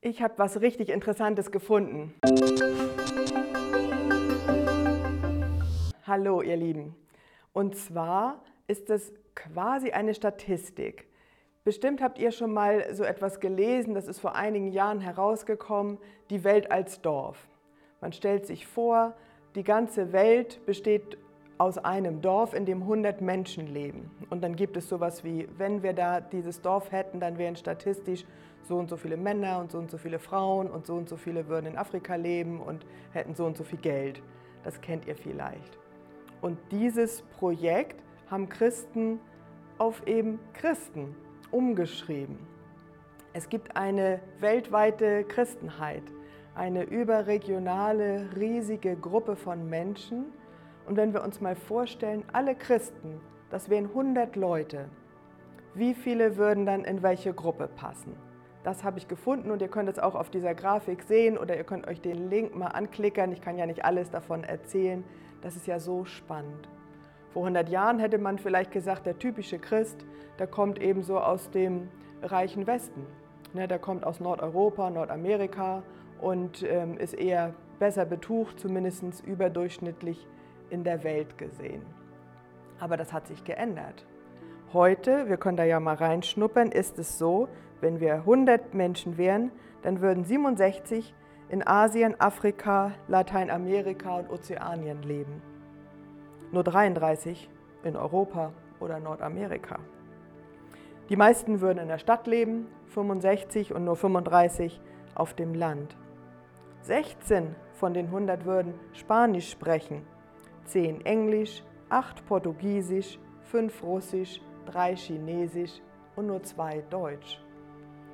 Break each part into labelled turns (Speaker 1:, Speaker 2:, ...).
Speaker 1: Ich habe was richtig Interessantes gefunden. Hallo ihr Lieben. Und zwar ist es quasi eine Statistik. Bestimmt habt ihr schon mal so etwas gelesen, das ist vor einigen Jahren herausgekommen, die Welt als Dorf. Man stellt sich vor, die ganze Welt besteht aus einem Dorf, in dem 100 Menschen leben. Und dann gibt es sowas wie, wenn wir da dieses Dorf hätten, dann wären statistisch so und so viele Männer und so und so viele Frauen und so und so viele würden in Afrika leben und hätten so und so viel Geld. Das kennt ihr vielleicht. Und dieses Projekt haben Christen auf eben Christen umgeschrieben. Es gibt eine weltweite Christenheit, eine überregionale, riesige Gruppe von Menschen. Und wenn wir uns mal vorstellen, alle Christen, das wären 100 Leute, wie viele würden dann in welche Gruppe passen? Das habe ich gefunden und ihr könnt es auch auf dieser Grafik sehen oder ihr könnt euch den Link mal anklickern. Ich kann ja nicht alles davon erzählen. Das ist ja so spannend. Vor 100 Jahren hätte man vielleicht gesagt, der typische Christ, der kommt eben so aus dem reichen Westen. Ne, der kommt aus Nordeuropa, Nordamerika und ähm, ist eher besser betucht, zumindest überdurchschnittlich in der Welt gesehen. Aber das hat sich geändert. Heute, wir können da ja mal reinschnuppern, ist es so, wenn wir 100 Menschen wären, dann würden 67 in Asien, Afrika, Lateinamerika und Ozeanien leben. Nur 33 in Europa oder Nordamerika. Die meisten würden in der Stadt leben, 65 und nur 35 auf dem Land. 16 von den 100 würden Spanisch sprechen, 10 Englisch, 8 Portugiesisch, 5 Russisch, 3 Chinesisch und nur 2 Deutsch.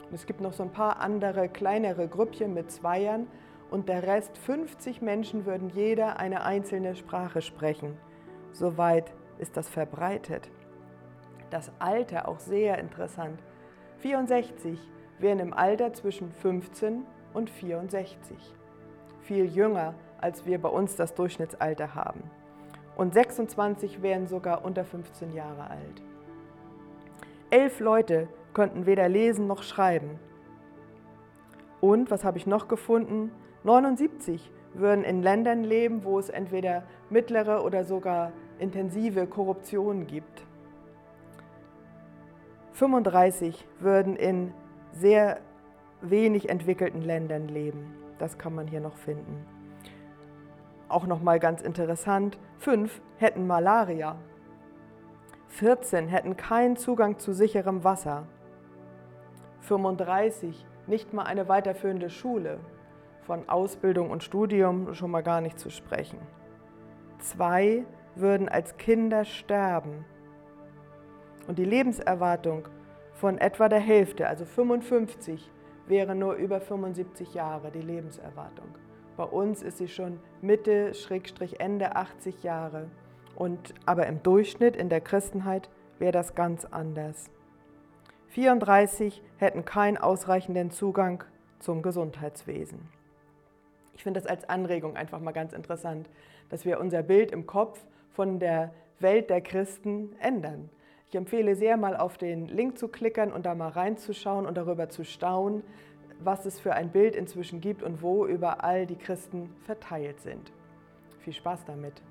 Speaker 1: Und es gibt noch so ein paar andere kleinere Grüppchen mit Zweiern und der Rest, 50 Menschen, würden jeder eine einzelne Sprache sprechen. Soweit ist das verbreitet. Das Alter auch sehr interessant. 64 wären im Alter zwischen 15 und 64. Viel jünger, als wir bei uns das Durchschnittsalter haben. Und 26 wären sogar unter 15 Jahre alt. Elf Leute könnten weder lesen noch schreiben. Und, was habe ich noch gefunden? 79 würden in Ländern leben, wo es entweder mittlere oder sogar intensive Korruption gibt. 35 würden in sehr wenig entwickelten Ländern leben. Das kann man hier noch finden. Auch noch mal ganz interessant, fünf hätten Malaria. 14 hätten keinen Zugang zu sicherem Wasser. 35 nicht mal eine weiterführende Schule, von Ausbildung und Studium schon mal gar nicht zu sprechen. Zwei würden als Kinder sterben. Und die Lebenserwartung von etwa der Hälfte, also 55, wäre nur über 75 Jahre die Lebenserwartung. Bei uns ist sie schon Mitte, Schrägstrich Ende 80 Jahre. Und, aber im Durchschnitt in der Christenheit wäre das ganz anders. 34 hätten keinen ausreichenden Zugang zum Gesundheitswesen. Ich finde das als Anregung einfach mal ganz interessant, dass wir unser Bild im Kopf von der Welt der Christen ändern. Ich empfehle sehr mal auf den Link zu klickern und da mal reinzuschauen und darüber zu staunen, was es für ein Bild inzwischen gibt und wo überall die Christen verteilt sind. Viel Spaß damit!